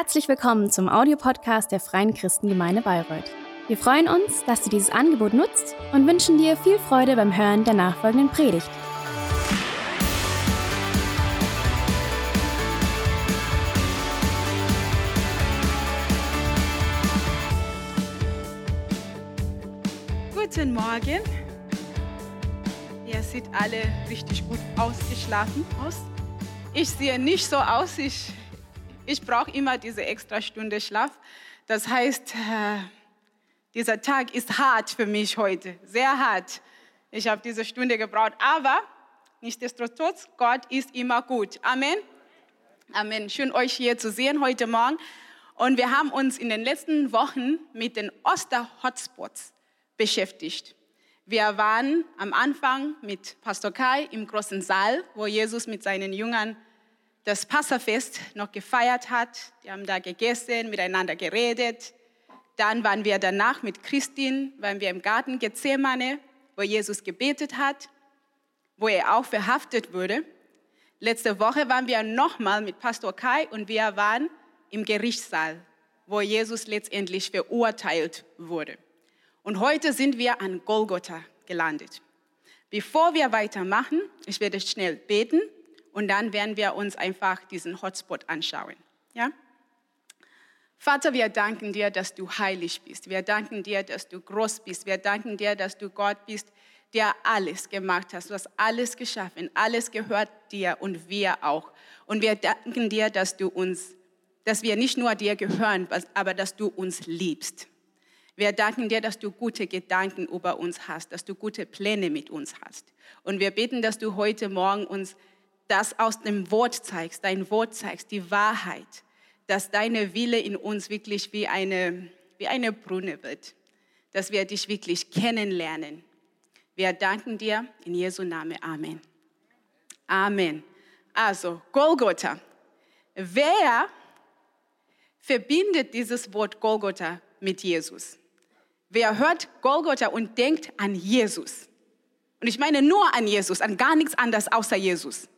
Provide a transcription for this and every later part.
Herzlich willkommen zum Audiopodcast der Freien Christengemeinde Bayreuth. Wir freuen uns, dass du dieses Angebot nutzt und wünschen dir viel Freude beim Hören der nachfolgenden Predigt. Guten Morgen. Ihr seht alle richtig gut ausgeschlafen aus. Ich sehe nicht so aus. Ich, ich brauche immer diese extra Stunde Schlaf. Das heißt, äh, dieser Tag ist hart für mich heute, sehr hart. Ich habe diese Stunde gebraucht, aber nichtsdestotrotz, Gott ist immer gut. Amen. Amen. Schön euch hier zu sehen heute Morgen. Und wir haben uns in den letzten Wochen mit den Oster-Hotspots beschäftigt. Wir waren am Anfang mit Pastor Kai im großen Saal, wo Jesus mit seinen Jüngern das Passafest noch gefeiert hat. Die haben da gegessen, miteinander geredet. Dann waren wir danach mit Christine, waren wir im Garten Gethsemane, wo Jesus gebetet hat, wo er auch verhaftet wurde. Letzte Woche waren wir nochmal mit Pastor Kai und wir waren im Gerichtssaal, wo Jesus letztendlich verurteilt wurde. Und heute sind wir an Golgotha gelandet. Bevor wir weitermachen, ich werde schnell beten und dann werden wir uns einfach diesen Hotspot anschauen. Ja? Vater, wir danken dir, dass du heilig bist. Wir danken dir, dass du groß bist. Wir danken dir, dass du Gott bist, der alles gemacht hast. Du hast alles geschaffen. Alles gehört dir und wir auch. Und wir danken dir, dass du uns, dass wir nicht nur dir gehören, aber dass du uns liebst. Wir danken dir, dass du gute Gedanken über uns hast, dass du gute Pläne mit uns hast. Und wir beten, dass du heute Morgen uns das aus dem Wort zeigst, dein Wort zeigst, die Wahrheit, dass deine Wille in uns wirklich wie eine, wie eine Brunne wird, dass wir dich wirklich kennenlernen. Wir danken dir in Jesu Namen. Amen. Amen. Also, Golgotha. Wer verbindet dieses Wort Golgotha mit Jesus? Wer hört Golgotha und denkt an Jesus? Und ich meine nur an Jesus, an gar nichts anderes außer Jesus.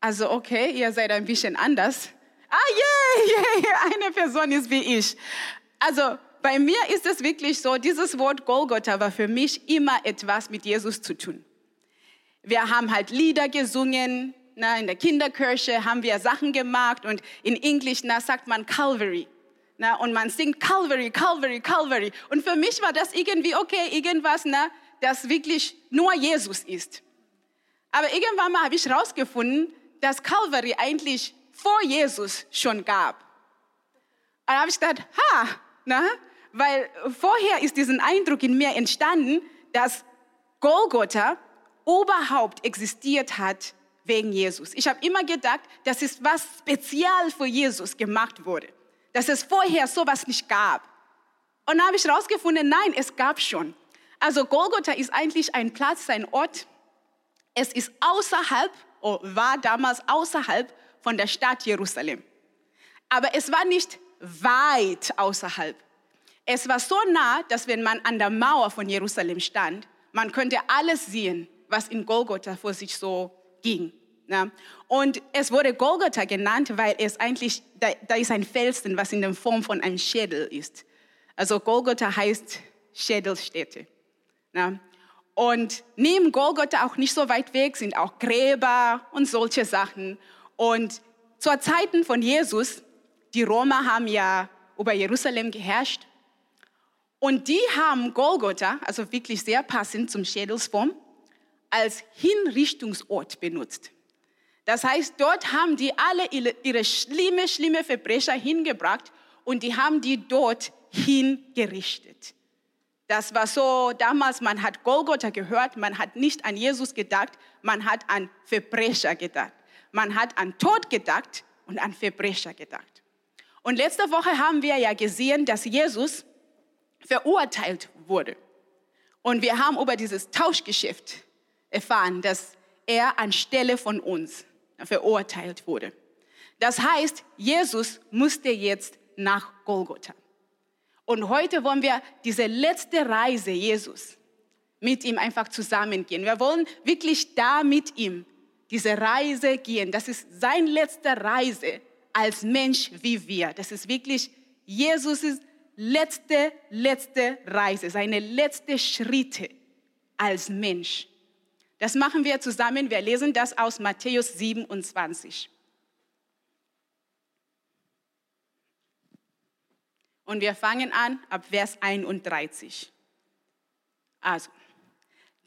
Also okay, ihr seid ein bisschen anders. Ah, yeah, yeah, eine Person ist wie ich. Also bei mir ist es wirklich so, dieses Wort Golgotha war für mich immer etwas mit Jesus zu tun. Wir haben halt Lieder gesungen, na, in der Kinderkirche haben wir Sachen gemacht und in Englisch na, sagt man Calvary. Na, und man singt Calvary, Calvary, Calvary. Und für mich war das irgendwie, okay, irgendwas, na, das wirklich nur Jesus ist. Aber irgendwann mal habe ich herausgefunden, dass Calvary eigentlich vor Jesus schon gab. Da habe ich gedacht, ha, na, weil vorher ist diesen Eindruck in mir entstanden, dass Golgotha überhaupt existiert hat wegen Jesus. Ich habe immer gedacht, das ist was spezial für Jesus gemacht wurde dass es vorher sowas nicht gab. Und dann habe ich herausgefunden, nein, es gab schon. Also Golgotha ist eigentlich ein Platz, ein Ort. Es ist außerhalb, war damals außerhalb von der Stadt Jerusalem. Aber es war nicht weit außerhalb. Es war so nah, dass wenn man an der Mauer von Jerusalem stand, man könnte alles sehen, was in Golgotha vor sich so ging. Ja. Und es wurde Golgotha genannt, weil es eigentlich, da, da, ist ein Felsen, was in der Form von einem Schädel ist. Also Golgotha heißt Schädelstätte. Ja. Und neben Golgotha auch nicht so weit weg sind auch Gräber und solche Sachen. Und zur Zeiten von Jesus, die Römer haben ja über Jerusalem geherrscht. Und die haben Golgotha, also wirklich sehr passend zum Schädelsform, als Hinrichtungsort benutzt. Das heißt, dort haben die alle ihre schlimme, schlimme Verbrecher hingebracht und die haben die dort hingerichtet. Das war so, damals, man hat Golgotha gehört, man hat nicht an Jesus gedacht, man hat an Verbrecher gedacht. Man hat an Tod gedacht und an Verbrecher gedacht. Und letzte Woche haben wir ja gesehen, dass Jesus verurteilt wurde. Und wir haben über dieses Tauschgeschäft erfahren, dass er anstelle von uns verurteilt wurde. Das heißt, Jesus musste jetzt nach Golgotha. Und heute wollen wir diese letzte Reise Jesus mit ihm einfach zusammengehen. Wir wollen wirklich da mit ihm diese Reise gehen. Das ist seine letzte Reise als Mensch wie wir. Das ist wirklich Jesus' letzte, letzte Reise, seine letzte Schritte als Mensch. Das machen wir zusammen. Wir lesen das aus Matthäus 27. Und wir fangen an ab Vers 31. Also,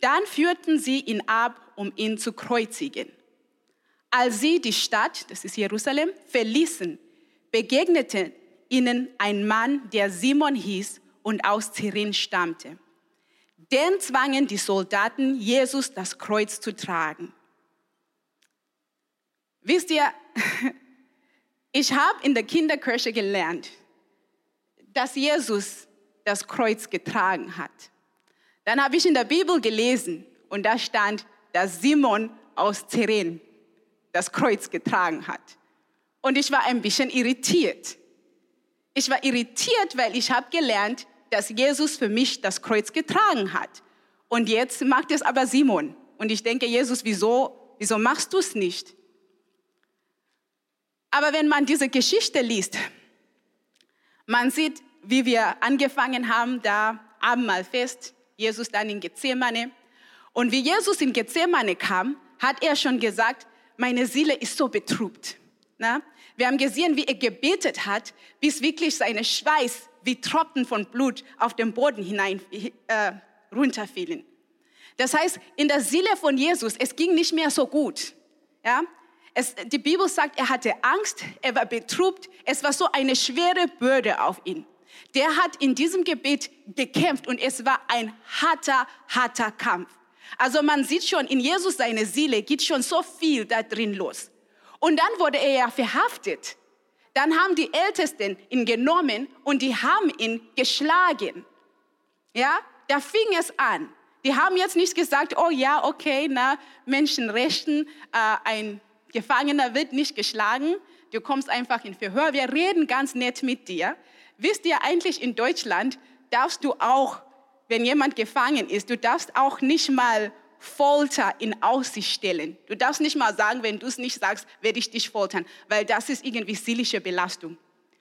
dann führten sie ihn ab, um ihn zu kreuzigen. Als sie die Stadt, das ist Jerusalem, verließen, begegnete ihnen ein Mann, der Simon hieß und aus Tyrin stammte. Den zwangen die Soldaten, Jesus das Kreuz zu tragen. Wisst ihr, ich habe in der Kinderkirche gelernt, dass Jesus das Kreuz getragen hat. Dann habe ich in der Bibel gelesen und da stand, dass Simon aus Tyren das Kreuz getragen hat. Und ich war ein bisschen irritiert. Ich war irritiert, weil ich habe gelernt, dass Jesus für mich das Kreuz getragen hat. Und jetzt macht es aber Simon. Und ich denke, Jesus, wieso, wieso machst du es nicht? Aber wenn man diese Geschichte liest, man sieht, wie wir angefangen haben, da Abendmahlfest, Jesus dann in Gethsemane. Und wie Jesus in Gethsemane kam, hat er schon gesagt, meine Seele ist so betrübt. Na? Wir haben gesehen, wie er gebetet hat, bis wirklich seine Schweiß wie Tropfen von Blut auf den Boden hinein äh, runterfielen. Das heißt, in der Seele von Jesus, es ging nicht mehr so gut. Ja? Es, die Bibel sagt, er hatte Angst, er war betrübt, es war so eine schwere Bürde auf ihn der hat in diesem Gebet gekämpft und es war ein harter, harter Kampf. Also man sieht schon, in Jesus seine Seele geht schon so viel da drin los. Und dann wurde er ja verhaftet. Dann haben die Ältesten ihn genommen und die haben ihn geschlagen. Ja, da fing es an. Die haben jetzt nicht gesagt, oh ja, okay, na, Menschenrechten, äh, ein Gefangener wird nicht geschlagen, du kommst einfach in Verhör, wir reden ganz nett mit dir. Wisst ihr eigentlich, in Deutschland darfst du auch, wenn jemand gefangen ist, du darfst auch nicht mal Folter in Aussicht stellen. Du darfst nicht mal sagen, wenn du es nicht sagst, werde ich dich foltern, weil das ist irgendwie seelische Belastung.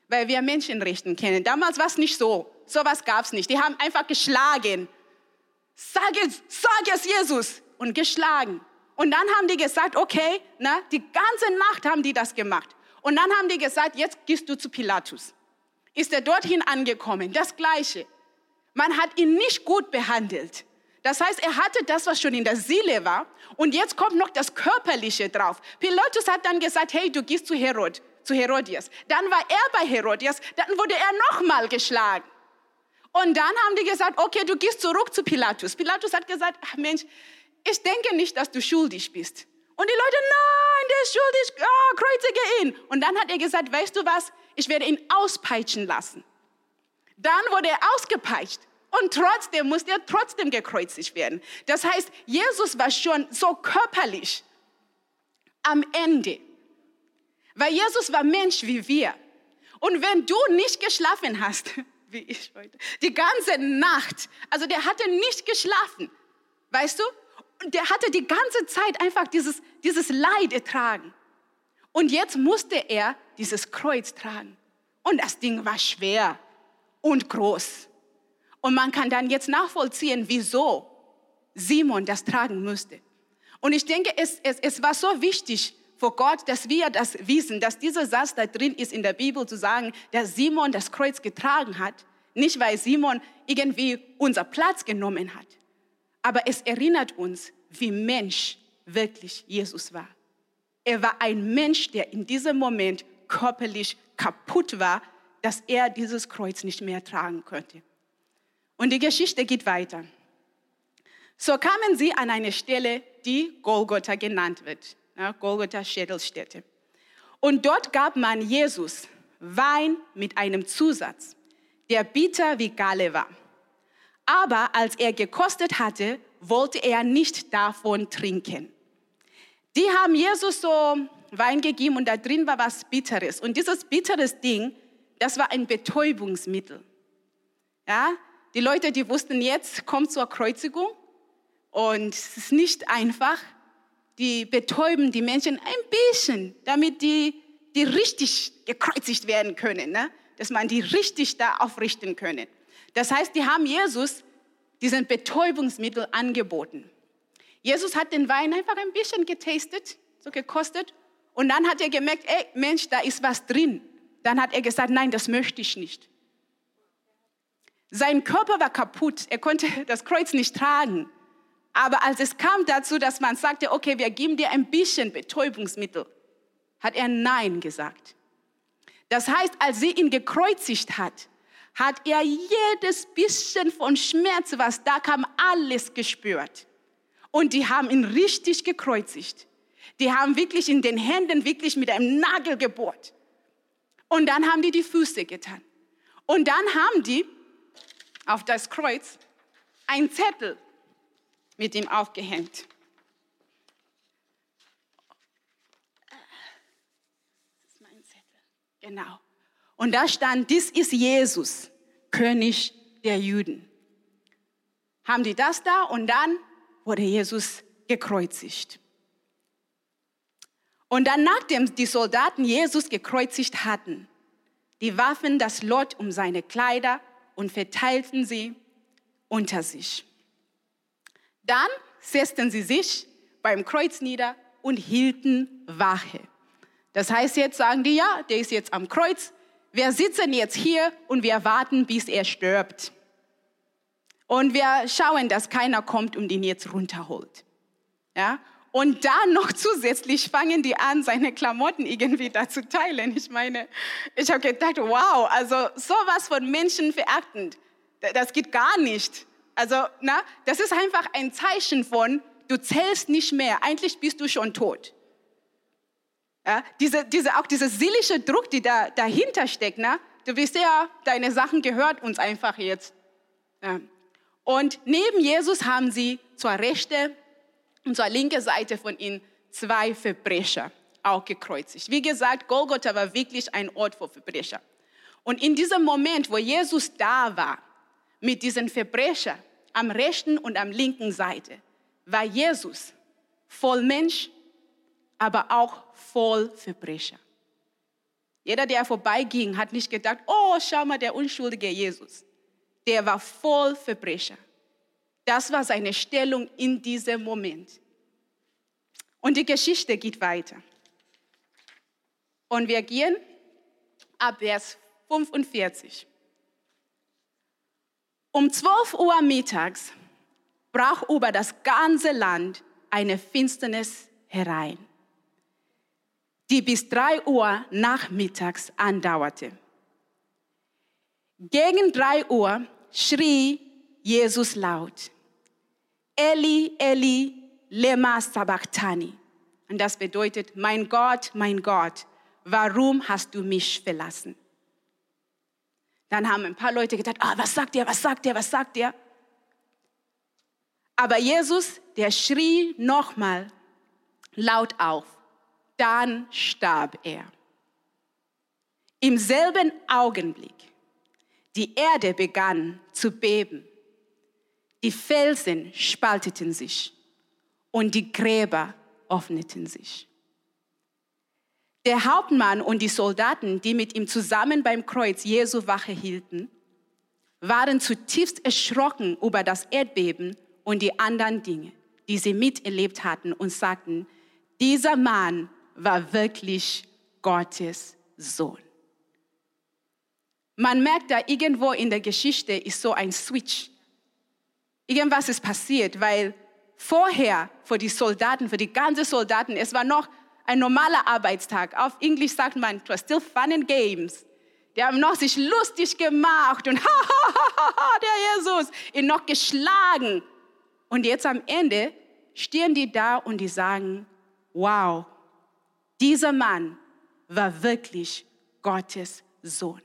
Weil wir Menschenrechten kennen. Damals war es nicht so. So was gab es nicht. Die haben einfach geschlagen. Sag es, sag es Jesus. Und geschlagen. Und dann haben die gesagt, okay, na, die ganze Nacht haben die das gemacht. Und dann haben die gesagt, jetzt gehst du zu Pilatus ist er dorthin angekommen. Das Gleiche. Man hat ihn nicht gut behandelt. Das heißt, er hatte das, was schon in der Seele war. Und jetzt kommt noch das Körperliche drauf. Pilatus hat dann gesagt, hey, du gehst zu Herod, zu Herodias. Dann war er bei Herodias, dann wurde er nochmal geschlagen. Und dann haben die gesagt, okay, du gehst zurück zu Pilatus. Pilatus hat gesagt, ach Mensch, ich denke nicht, dass du schuldig bist. Und die Leute, nein, der ist schuldig, oh, kreuzige ihn. Und dann hat er gesagt, weißt du was, ich werde ihn auspeitschen lassen. Dann wurde er ausgepeitscht und trotzdem musste er trotzdem gekreuzigt werden. Das heißt, Jesus war schon so körperlich am Ende, weil Jesus war Mensch wie wir. Und wenn du nicht geschlafen hast, wie ich heute, die ganze Nacht, also der hatte nicht geschlafen, weißt du? Und der hatte die ganze Zeit einfach dieses, dieses Leid ertragen. Und jetzt musste er dieses Kreuz tragen. Und das Ding war schwer und groß. Und man kann dann jetzt nachvollziehen, wieso Simon das tragen musste. Und ich denke, es, es, es war so wichtig vor Gott, dass wir das wissen, dass dieser Satz da drin ist in der Bibel zu sagen, dass Simon das Kreuz getragen hat. Nicht, weil Simon irgendwie unser Platz genommen hat, aber es erinnert uns, wie Mensch wirklich Jesus war. Er war ein Mensch, der in diesem Moment körperlich kaputt war, dass er dieses Kreuz nicht mehr tragen konnte. Und die Geschichte geht weiter. So kamen sie an eine Stelle, die Golgotha genannt wird, ja, Golgotha Schädelstätte. Und dort gab man Jesus Wein mit einem Zusatz, der bitter wie Galle war. Aber als er gekostet hatte, wollte er nicht davon trinken. Die haben Jesus so Wein gegeben und da drin war was Bitteres. Und dieses bitteres Ding, das war ein Betäubungsmittel. Ja, die Leute, die wussten jetzt, kommt zur Kreuzigung und es ist nicht einfach. Die betäuben die Menschen ein bisschen, damit die die richtig gekreuzigt werden können, ne? dass man die richtig da aufrichten können. Das heißt, die haben Jesus diesen Betäubungsmittel angeboten. Jesus hat den Wein einfach ein bisschen getastet, so gekostet, und dann hat er gemerkt, ey Mensch, da ist was drin. Dann hat er gesagt, nein, das möchte ich nicht. Sein Körper war kaputt, er konnte das Kreuz nicht tragen. Aber als es kam dazu, dass man sagte, okay, wir geben dir ein bisschen Betäubungsmittel, hat er Nein gesagt. Das heißt, als sie ihn gekreuzigt hat, hat er jedes bisschen von Schmerz, was da kam, alles gespürt. Und die haben ihn richtig gekreuzigt. Die haben wirklich in den Händen wirklich mit einem Nagel gebohrt. Und dann haben die die Füße getan. Und dann haben die auf das Kreuz einen Zettel mit ihm aufgehängt. Das ist mein Zettel. Genau. Und da stand, dies ist Jesus, König der Juden. Haben die das da und dann wurde Jesus gekreuzigt. Und dann, nachdem die Soldaten Jesus gekreuzigt hatten, die warfen das Lot um seine Kleider und verteilten sie unter sich. Dann setzten sie sich beim Kreuz nieder und hielten Wache. Das heißt, jetzt sagen die, ja, der ist jetzt am Kreuz, wir sitzen jetzt hier und wir warten, bis er stirbt. Und wir schauen, dass keiner kommt und ihn jetzt runterholt. Ja? Und dann noch zusätzlich fangen die an, seine Klamotten irgendwie da zu teilen. Ich meine, ich habe gedacht, wow, also sowas von Menschen verachtend, das geht gar nicht. Also, na, das ist einfach ein Zeichen von, du zählst nicht mehr, eigentlich bist du schon tot. Ja, diese, diese, auch dieser seelische Druck, der da, dahinter steckt, na, du bist ja, deine Sachen gehört uns einfach jetzt. Ja. Und neben Jesus haben sie zur rechten und zur linken Seite von ihm zwei Verbrecher auch gekreuzigt. Wie gesagt, Golgotha war wirklich ein Ort für Verbrecher. Und in diesem Moment, wo Jesus da war, mit diesen Verbrechern am rechten und am linken Seite, war Jesus voll Mensch, aber auch voll Verbrecher. Jeder, der vorbeiging, hat nicht gedacht, oh, schau mal, der unschuldige Jesus der war voll Verbrecher. Das war seine Stellung in diesem Moment. Und die Geschichte geht weiter. Und wir gehen ab Vers 45. Um 12 Uhr mittags brach über das ganze Land eine Finsternis herein, die bis 3 Uhr nachmittags andauerte. Gegen drei Uhr schrie Jesus laut, Eli, Eli, lema sabachthani. Und das bedeutet, mein Gott, mein Gott, warum hast du mich verlassen? Dann haben ein paar Leute gedacht, ah, was sagt er, was sagt er, was sagt er? Aber Jesus, der schrie nochmal laut auf. Dann starb er. Im selben Augenblick die Erde begann zu beben. Die Felsen spalteten sich und die Gräber öffneten sich. Der Hauptmann und die Soldaten, die mit ihm zusammen beim Kreuz Jesu Wache hielten, waren zutiefst erschrocken über das Erdbeben und die anderen Dinge, die sie miterlebt hatten und sagten, dieser Mann war wirklich Gottes Sohn. Man merkt da irgendwo in der Geschichte ist so ein Switch. Irgendwas ist passiert, weil vorher für die Soldaten, für die ganzen Soldaten, es war noch ein normaler Arbeitstag. Auf Englisch sagt man, it was still fun and games. Die haben noch sich lustig gemacht und der Jesus, ihn noch geschlagen. Und jetzt am Ende stehen die da und die sagen, wow, dieser Mann war wirklich Gottes Sohn.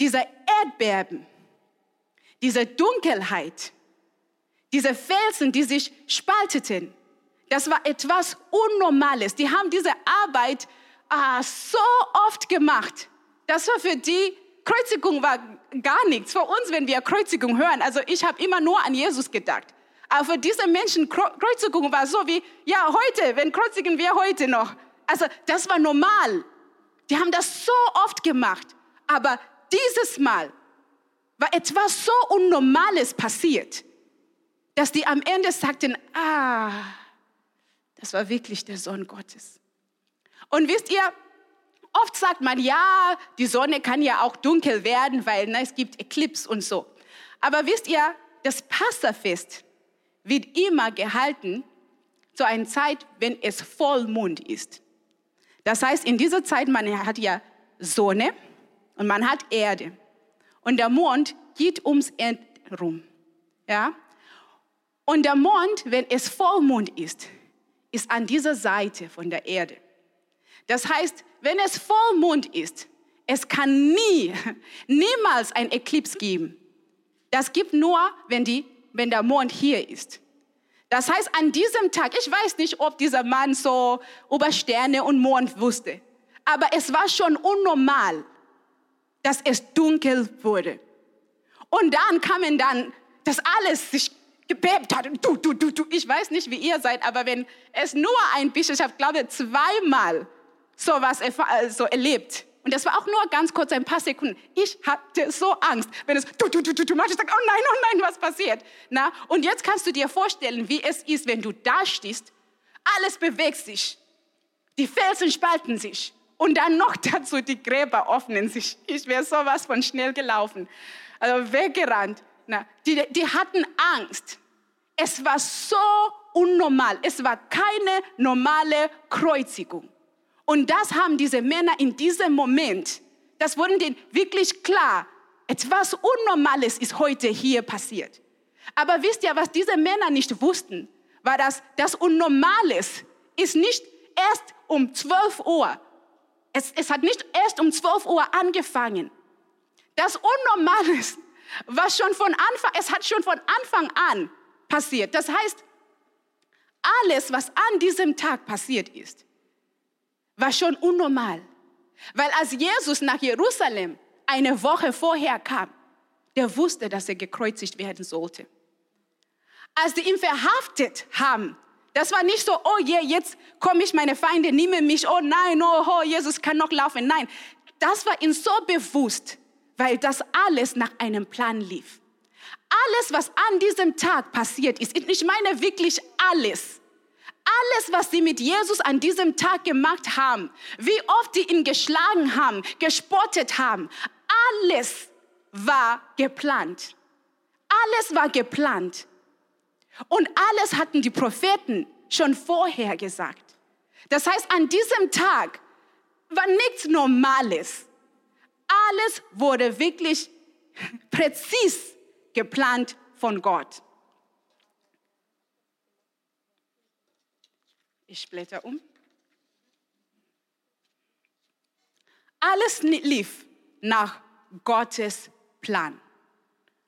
Dieser Erdbeben, diese Dunkelheit, diese Felsen, die sich spalteten, das war etwas Unnormales. Die haben diese Arbeit ah, so oft gemacht. Das war für die, Kreuzigung war gar nichts. Für uns, wenn wir Kreuzigung hören, also ich habe immer nur an Jesus gedacht. Aber für diese Menschen, Kreuzigung war so wie, ja, heute, wenn kreuzigen wir heute noch? Also das war normal. Die haben das so oft gemacht. Aber dieses Mal war etwas so Unnormales passiert, dass die am Ende sagten, ah, das war wirklich der Sohn Gottes. Und wisst ihr, oft sagt man, ja, die Sonne kann ja auch dunkel werden, weil ne, es gibt Eclipse und so. Aber wisst ihr, das Passafest wird immer gehalten zu einer Zeit, wenn es Vollmond ist. Das heißt, in dieser Zeit, man hat ja Sonne und man hat Erde. Und der Mond geht ums Erd rum. Ja? Und der Mond, wenn es Vollmond ist, ist an dieser Seite von der Erde. Das heißt, wenn es Vollmond ist, es kann nie, niemals ein Eclipse geben. Das gibt nur, wenn, die, wenn der Mond hier ist. Das heißt, an diesem Tag, ich weiß nicht, ob dieser Mann so über Sterne und Mond wusste, aber es war schon unnormal, dass es dunkel wurde. Und dann kamen dann, dass alles sich gebebt hat. Du, du, du, du. Ich weiß nicht, wie ihr seid, aber wenn es nur ein bisschen, ich habe, glaube zweimal sowas so erlebt. Und das war auch nur ganz kurz, ein paar Sekunden. Ich hatte so Angst, wenn es du, du, du, du, du machst, ich sage, oh nein, oh nein, was passiert? Na? Und jetzt kannst du dir vorstellen, wie es ist, wenn du da stehst, alles bewegt sich, die Felsen spalten sich und dann noch dazu die Gräber öffnen sich. Ich wäre sowas von schnell gelaufen, also weggerannt. Na? Die, die hatten Angst. Es war so unnormal. Es war keine normale Kreuzigung. Und das haben diese Männer in diesem Moment, das wurde denen wirklich klar, etwas Unnormales ist heute hier passiert. Aber wisst ihr, was diese Männer nicht wussten, war, dass das Unnormales ist nicht erst um 12 Uhr. Es, es hat nicht erst um 12 Uhr angefangen. Das Unnormales war schon von Anfang, es hat schon von Anfang an passiert. Das heißt, alles, was an diesem Tag passiert ist, war schon unnormal. Weil als Jesus nach Jerusalem eine Woche vorher kam, der wusste, dass er gekreuzigt werden sollte. Als die ihn verhaftet haben, das war nicht so, oh je, jetzt komme ich, meine Feinde nehmen mich, oh nein, oh, oh, Jesus kann noch laufen. Nein, das war ihm so bewusst, weil das alles nach einem Plan lief. Alles, was an diesem Tag passiert ist, ich meine wirklich alles, alles, was sie mit Jesus an diesem Tag gemacht haben, wie oft sie ihn geschlagen haben, gespottet haben, alles war geplant. Alles war geplant. Und alles hatten die Propheten schon vorher gesagt. Das heißt, an diesem Tag war nichts Normales. Alles wurde wirklich präzis geplant von Gott. Ich blätter um. Alles lief nach Gottes Plan.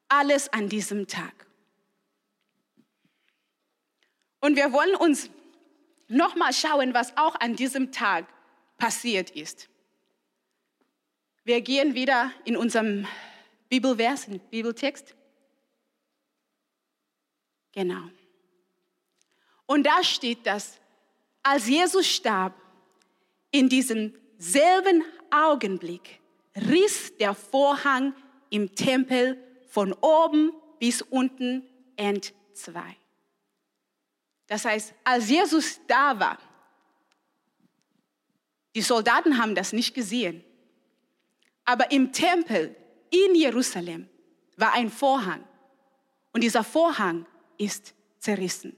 Alles an diesem Tag. Und wir wollen uns nochmal schauen, was auch an diesem Tag passiert ist. Wir gehen wieder in unserem Bibelvers, in Bibeltext. Genau. Und da steht das, als Jesus starb, in diesem selben Augenblick riss der Vorhang im Tempel von oben bis unten entzwei. Das heißt, als Jesus da war, die Soldaten haben das nicht gesehen, aber im Tempel in Jerusalem war ein Vorhang und dieser Vorhang ist zerrissen.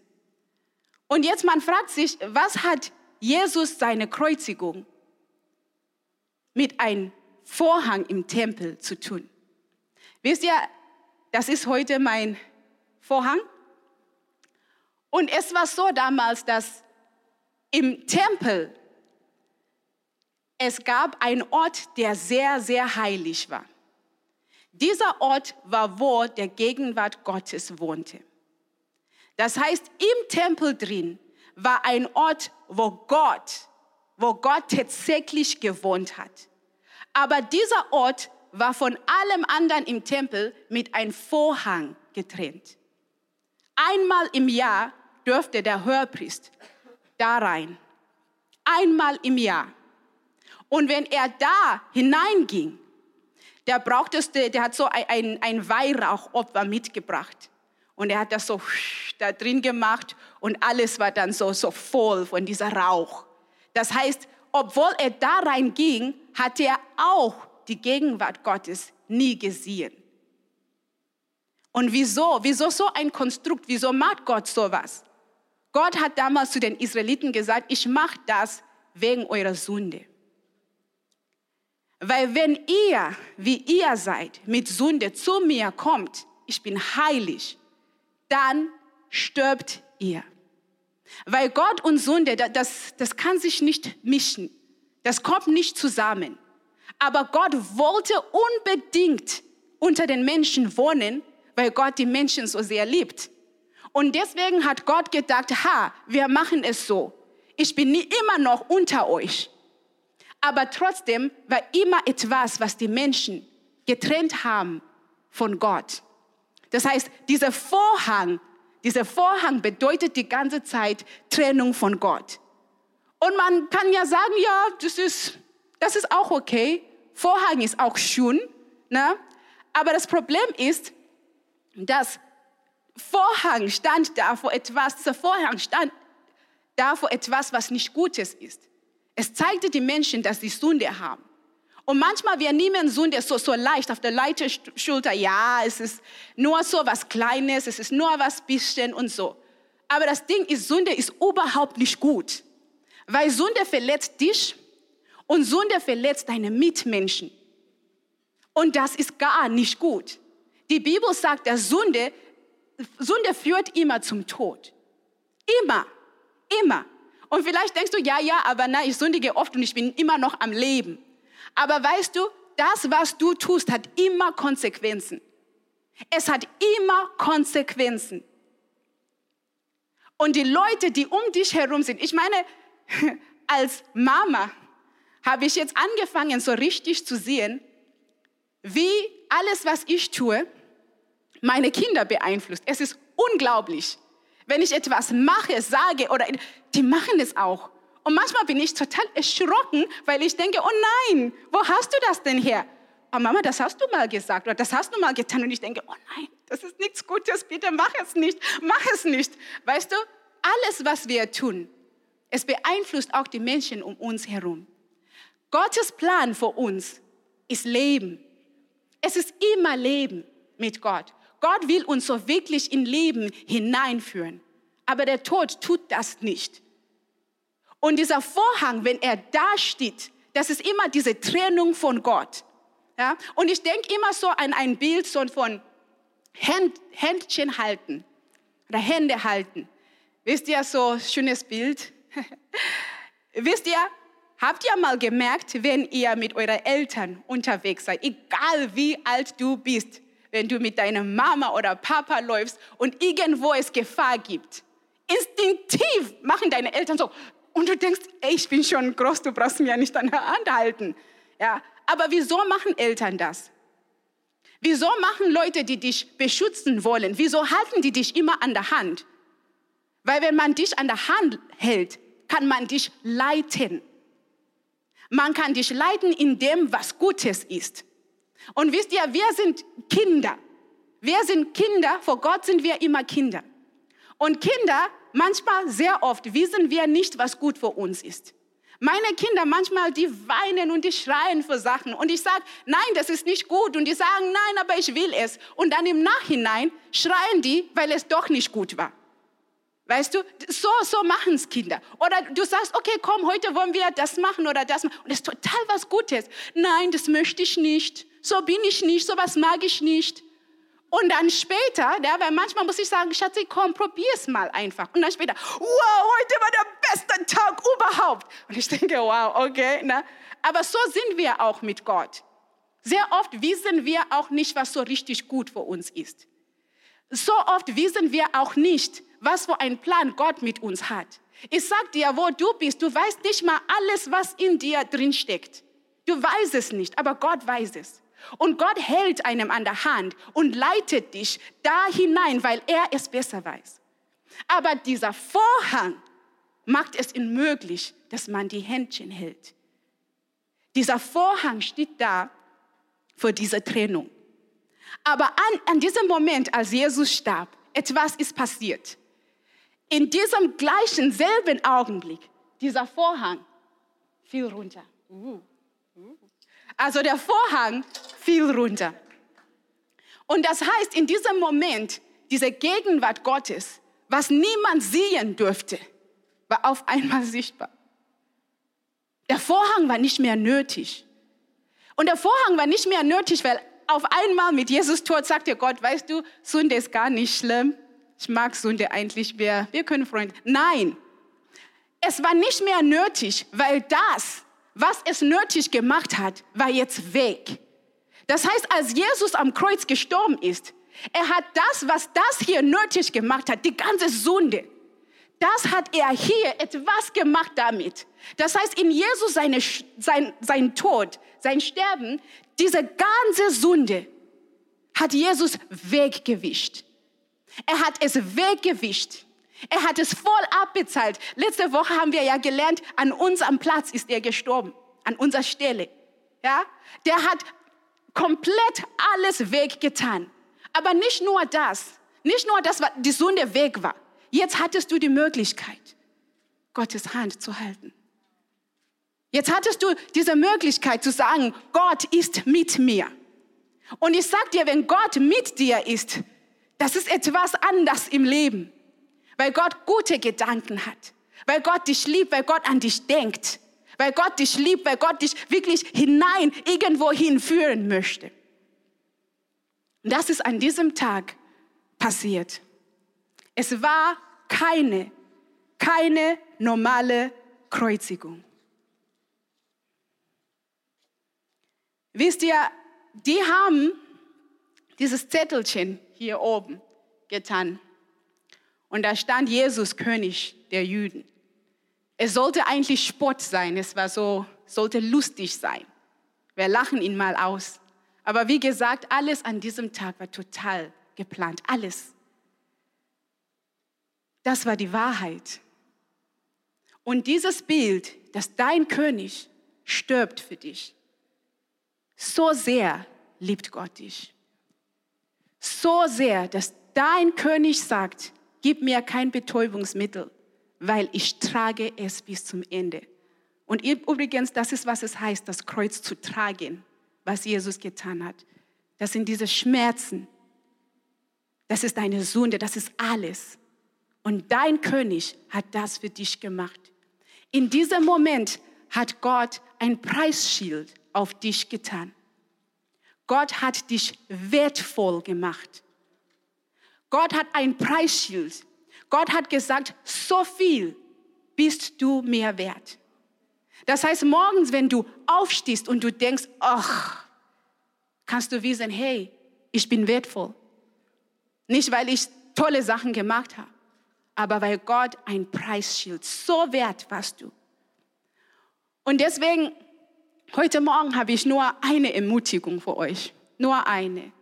Und jetzt man fragt sich, was hat Jesus seine Kreuzigung mit einem Vorhang im Tempel zu tun? Wisst ihr, das ist heute mein Vorhang. Und es war so damals, dass im Tempel es gab einen Ort, der sehr, sehr heilig war. Dieser Ort war, wo der Gegenwart Gottes wohnte. Das heißt, im Tempel drin war ein Ort, wo Gott, wo Gott tatsächlich gewohnt hat. Aber dieser Ort war von allem anderen im Tempel mit einem Vorhang getrennt. Einmal im Jahr dürfte der Hörpriest da rein. einmal im Jahr. Und wenn er da hineinging, der brauchte, der hat so ein, ein Weihrauchopfer mitgebracht. Und er hat das so da drin gemacht und alles war dann so, so voll von dieser Rauch. Das heißt, obwohl er da reinging, hatte er auch die Gegenwart Gottes nie gesehen. Und wieso? Wieso so ein Konstrukt? Wieso macht Gott sowas? Gott hat damals zu den Israeliten gesagt, ich mache das wegen eurer Sünde. Weil wenn ihr, wie ihr seid, mit Sünde zu mir kommt, ich bin heilig, dann stirbt ihr. Weil Gott und Sünde, das, das kann sich nicht mischen. Das kommt nicht zusammen. Aber Gott wollte unbedingt unter den Menschen wohnen, weil Gott die Menschen so sehr liebt. Und deswegen hat Gott gedacht, ha, wir machen es so. Ich bin nie immer noch unter euch. Aber trotzdem war immer etwas, was die Menschen getrennt haben von Gott. Das heißt, dieser Vorhang, dieser Vorhang bedeutet die ganze Zeit Trennung von Gott. Und man kann ja sagen, ja, das ist, das ist auch okay. Vorhang ist auch schön. Ne? Aber das Problem ist, dass Vorhang stand da vor etwas, dieser Vorhang stand da vor etwas, was nicht Gutes ist. Es zeigte die Menschen, dass sie Sünde haben. Und manchmal, wir nehmen Sünde so, so leicht auf der leichten Schulter. Ja, es ist nur so was Kleines, es ist nur was bisschen und so. Aber das Ding ist, Sünde ist überhaupt nicht gut. Weil Sünde verletzt dich und Sünde verletzt deine Mitmenschen. Und das ist gar nicht gut. Die Bibel sagt, dass Sünde, Sünde führt immer zum Tod. Immer, immer. Und vielleicht denkst du, ja, ja, aber nein, ich sündige oft und ich bin immer noch am Leben. Aber weißt du, das, was du tust, hat immer Konsequenzen. Es hat immer Konsequenzen. Und die Leute, die um dich herum sind, ich meine, als Mama habe ich jetzt angefangen, so richtig zu sehen, wie alles, was ich tue, meine Kinder beeinflusst. Es ist unglaublich. Wenn ich etwas mache, sage oder die machen es auch. Und manchmal bin ich total erschrocken, weil ich denke, oh nein, wo hast du das denn her? Oh Mama, das hast du mal gesagt oder das hast du mal getan. Und ich denke, oh nein, das ist nichts Gutes, bitte mach es nicht, mach es nicht. Weißt du, alles, was wir tun, es beeinflusst auch die Menschen um uns herum. Gottes Plan für uns ist Leben. Es ist immer Leben mit Gott. Gott will uns so wirklich in Leben hineinführen. Aber der Tod tut das nicht. Und dieser Vorhang, wenn er da steht, das ist immer diese Trennung von Gott. Ja? Und ich denke immer so an ein Bild so von Händ, Händchen halten oder Hände halten. Wisst ihr, so schönes Bild. Wisst ihr, habt ihr mal gemerkt, wenn ihr mit euren Eltern unterwegs seid, egal wie alt du bist, wenn du mit deiner Mama oder Papa läufst und irgendwo es Gefahr gibt. Instinktiv machen deine Eltern so. Und du denkst, ey, ich bin schon groß, du brauchst mir ja nicht an der Hand halten. Ja, aber wieso machen Eltern das? Wieso machen Leute, die dich beschützen wollen, wieso halten die dich immer an der Hand? Weil wenn man dich an der Hand hält, kann man dich leiten. Man kann dich leiten in dem, was Gutes ist. Und wisst ihr, wir sind Kinder. Wir sind Kinder, vor Gott sind wir immer Kinder. Und Kinder, manchmal, sehr oft, wissen wir nicht, was gut für uns ist. Meine Kinder manchmal, die weinen und die schreien für Sachen. Und ich sage, nein, das ist nicht gut. Und die sagen, nein, aber ich will es. Und dann im Nachhinein schreien die, weil es doch nicht gut war. Weißt du, so, so machen es Kinder. Oder du sagst, okay, komm, heute wollen wir das machen oder das machen. Und das ist total was Gutes. Nein, das möchte ich nicht so bin ich nicht, so was mag ich nicht. Und dann später, ja, weil manchmal muss ich sagen, Schatzi, komm, probier's mal einfach. Und dann später, wow, heute war der beste Tag überhaupt. Und ich denke, wow, okay. Ne? Aber so sind wir auch mit Gott. Sehr oft wissen wir auch nicht, was so richtig gut für uns ist. So oft wissen wir auch nicht, was für einen Plan Gott mit uns hat. Ich sag dir, wo du bist, du weißt nicht mal alles, was in dir drin steckt. Du weißt es nicht, aber Gott weiß es. Und Gott hält einem an der Hand und leitet dich da hinein, weil er es besser weiß. Aber dieser Vorhang macht es unmöglich, dass man die Händchen hält. Dieser Vorhang steht da vor dieser Trennung. Aber an, an diesem Moment, als Jesus starb, etwas ist passiert. In diesem gleichen selben Augenblick, dieser Vorhang fiel runter. Also der Vorhang fiel runter. Und das heißt, in diesem Moment, diese Gegenwart Gottes, was niemand sehen durfte, war auf einmal sichtbar. Der Vorhang war nicht mehr nötig. Und der Vorhang war nicht mehr nötig, weil auf einmal mit Jesus Tod sagte Gott, weißt du, Sünde ist gar nicht schlimm. Ich mag Sünde eigentlich mehr. Wir können Freunde. Nein, es war nicht mehr nötig, weil das, was es nötig gemacht hat, war jetzt weg. Das heißt, als Jesus am Kreuz gestorben ist, er hat das, was das hier nötig gemacht hat, die ganze Sünde, das hat er hier etwas gemacht damit. Das heißt, in Jesus seine, sein, sein Tod, sein Sterben, diese ganze Sünde hat Jesus weggewischt. Er hat es weggewischt. Er hat es voll abbezahlt. Letzte Woche haben wir ja gelernt, an unserem Platz ist er gestorben, an unserer Stelle. Ja? Der hat komplett alles weggetan. Aber nicht nur das, nicht nur, dass die Sünde weg war. Jetzt hattest du die Möglichkeit, Gottes Hand zu halten. Jetzt hattest du diese Möglichkeit zu sagen, Gott ist mit mir. Und ich sag dir, wenn Gott mit dir ist, das ist etwas anders im Leben, weil Gott gute Gedanken hat, weil Gott dich liebt, weil Gott an dich denkt, weil Gott dich liebt, weil Gott dich wirklich hinein irgendwo hinführen möchte. Und das ist an diesem Tag passiert. Es war keine, keine normale Kreuzigung. Wisst ihr, die haben dieses Zettelchen hier oben getan. Und da stand Jesus König der Juden. Es sollte eigentlich Spott sein, es war so, sollte lustig sein. Wir lachen ihn mal aus. Aber wie gesagt, alles an diesem Tag war total geplant, alles. Das war die Wahrheit. Und dieses Bild, dass dein König stirbt für dich, so sehr liebt Gott dich. So sehr, dass dein König sagt, gib mir kein Betäubungsmittel, weil ich trage es bis zum Ende. Und übrigens, das ist, was es heißt, das Kreuz zu tragen, was Jesus getan hat. Das sind diese Schmerzen. Das ist deine Sünde, das ist alles. Und dein König hat das für dich gemacht. In diesem Moment hat Gott ein Preisschild auf dich getan. Gott hat dich wertvoll gemacht. Gott hat ein Preisschild. Gott hat gesagt, so viel bist du mir wert. Das heißt, morgens, wenn du aufstehst und du denkst, ach, kannst du wissen, hey, ich bin wertvoll. Nicht, weil ich tolle Sachen gemacht habe, aber weil Gott ein Preisschild, so wert warst du. Und deswegen, heute Morgen habe ich nur eine Ermutigung für euch. Nur eine.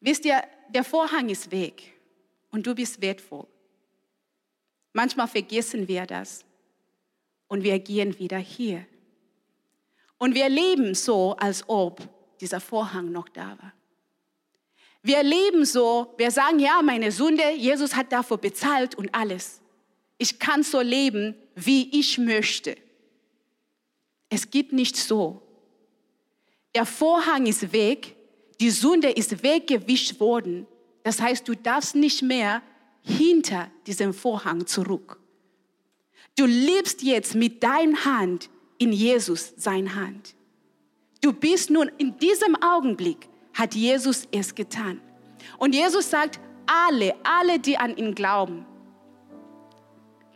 Wisst ihr, der Vorhang ist weg und du bist wertvoll. Manchmal vergessen wir das und wir gehen wieder hier. Und wir leben so, als ob dieser Vorhang noch da war. Wir leben so, wir sagen, ja, meine Sünde, Jesus hat dafür bezahlt und alles. Ich kann so leben, wie ich möchte. Es geht nicht so. Der Vorhang ist weg, die Sünde ist weggewischt worden. Das heißt, du darfst nicht mehr hinter diesem Vorhang zurück. Du lebst jetzt mit deiner Hand in Jesus sein Hand. Du bist nun in diesem Augenblick hat Jesus es getan. Und Jesus sagt, alle, alle, die an ihn glauben,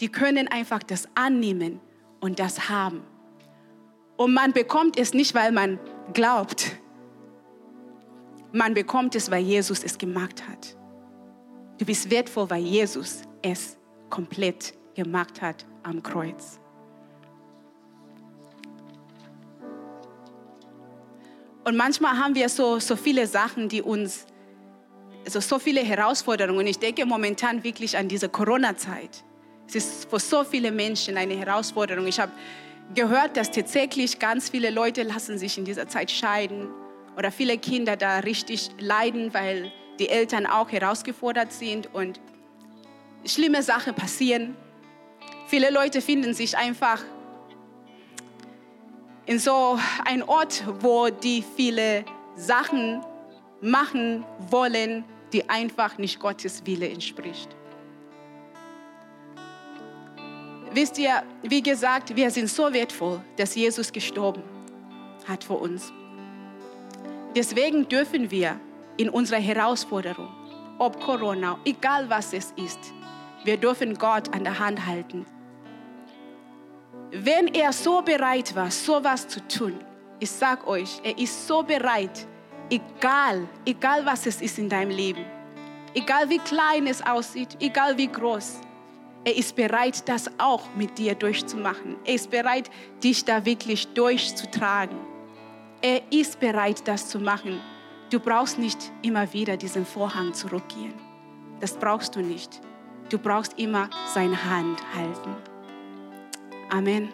die können einfach das annehmen und das haben. Und man bekommt es nicht, weil man glaubt. Man bekommt es, weil Jesus es gemacht hat. Du bist wertvoll, weil Jesus es komplett gemacht hat am Kreuz. Und manchmal haben wir so, so viele Sachen, die uns, also so viele Herausforderungen. Ich denke momentan wirklich an diese Corona-Zeit. Es ist für so viele Menschen eine Herausforderung. Ich habe gehört, dass tatsächlich ganz viele Leute lassen sich in dieser Zeit scheiden oder viele Kinder da richtig leiden, weil die Eltern auch herausgefordert sind und schlimme Sachen passieren. Viele Leute finden sich einfach in so einem Ort, wo die viele Sachen machen wollen, die einfach nicht Gottes Wille entspricht. Wisst ihr, wie gesagt, wir sind so wertvoll, dass Jesus gestorben hat für uns. Deswegen dürfen wir in unserer Herausforderung, ob Corona, egal was es ist, wir dürfen Gott an der Hand halten. Wenn er so bereit war, sowas zu tun, ich sag euch, er ist so bereit, egal, egal was es ist in deinem Leben, egal wie klein es aussieht, egal wie groß, er ist bereit, das auch mit dir durchzumachen. Er ist bereit, dich da wirklich durchzutragen. Er ist bereit, das zu machen. Du brauchst nicht immer wieder diesen Vorhang zurückgehen. Das brauchst du nicht. Du brauchst immer seine Hand halten. Amen.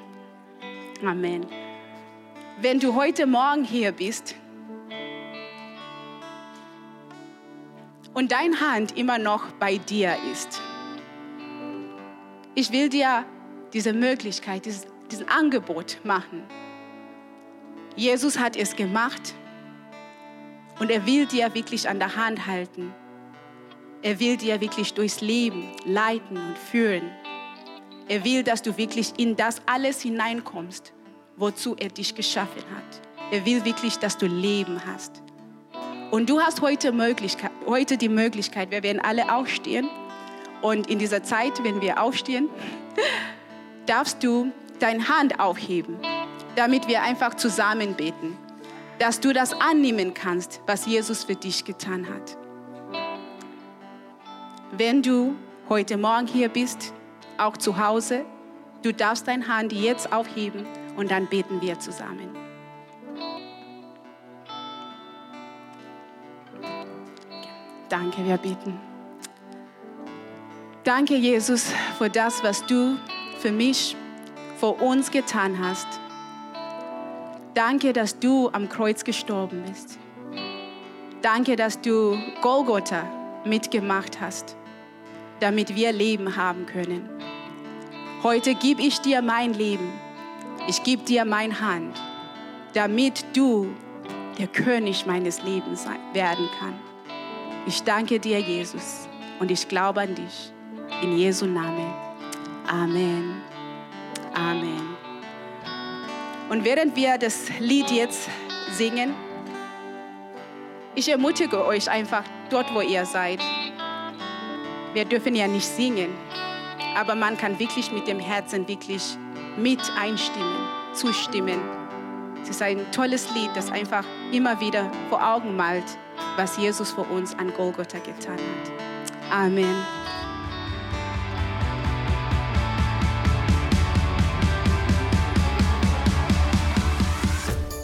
Amen. Wenn du heute Morgen hier bist und deine Hand immer noch bei dir ist, ich will dir diese Möglichkeit, dieses, dieses Angebot machen. Jesus hat es gemacht und er will dir wirklich an der Hand halten. Er will dir wirklich durchs Leben leiten und führen. Er will, dass du wirklich in das alles hineinkommst, wozu er dich geschaffen hat. Er will wirklich, dass du Leben hast. Und du hast heute, Möglichkeit, heute die Möglichkeit, wir werden alle aufstehen und in dieser Zeit, wenn wir aufstehen, darfst du deine Hand aufheben, damit wir einfach zusammen beten, dass du das annehmen kannst, was Jesus für dich getan hat. Wenn du heute Morgen hier bist, auch zu Hause, du darfst deine Hand jetzt aufheben und dann beten wir zusammen. Danke, wir beten. Danke, Jesus, für das, was du für mich, für uns getan hast. Danke, dass du am Kreuz gestorben bist. Danke, dass du Golgotha mitgemacht hast, damit wir Leben haben können. Heute gebe ich dir mein Leben. Ich gebe dir meine Hand, damit du der König meines Lebens werden kann. Ich danke dir, Jesus, und ich glaube an dich. In Jesu Namen. Amen. Amen. Und während wir das Lied jetzt singen, ich ermutige euch einfach dort, wo ihr seid. Wir dürfen ja nicht singen, aber man kann wirklich mit dem Herzen wirklich mit einstimmen, zustimmen. Es ist ein tolles Lied, das einfach immer wieder vor Augen malt, was Jesus für uns an Golgotha getan hat. Amen.